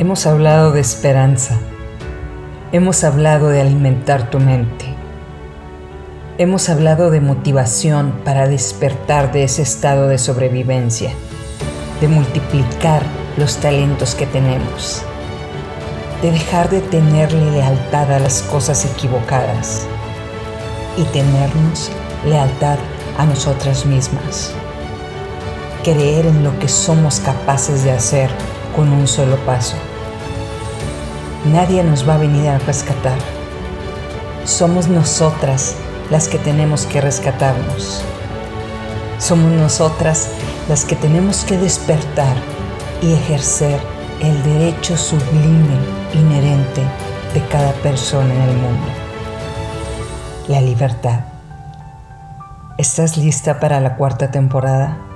Hemos hablado de esperanza. Hemos hablado de alimentar tu mente. Hemos hablado de motivación para despertar de ese estado de sobrevivencia, de multiplicar los talentos que tenemos, de dejar de tenerle lealtad a las cosas equivocadas y tenernos lealtad a nosotras mismas. Creer en lo que somos capaces de hacer con un solo paso. Nadie nos va a venir a rescatar. Somos nosotras las que tenemos que rescatarnos. Somos nosotras las que tenemos que despertar y ejercer el derecho sublime inherente de cada persona en el mundo. La libertad. ¿Estás lista para la cuarta temporada?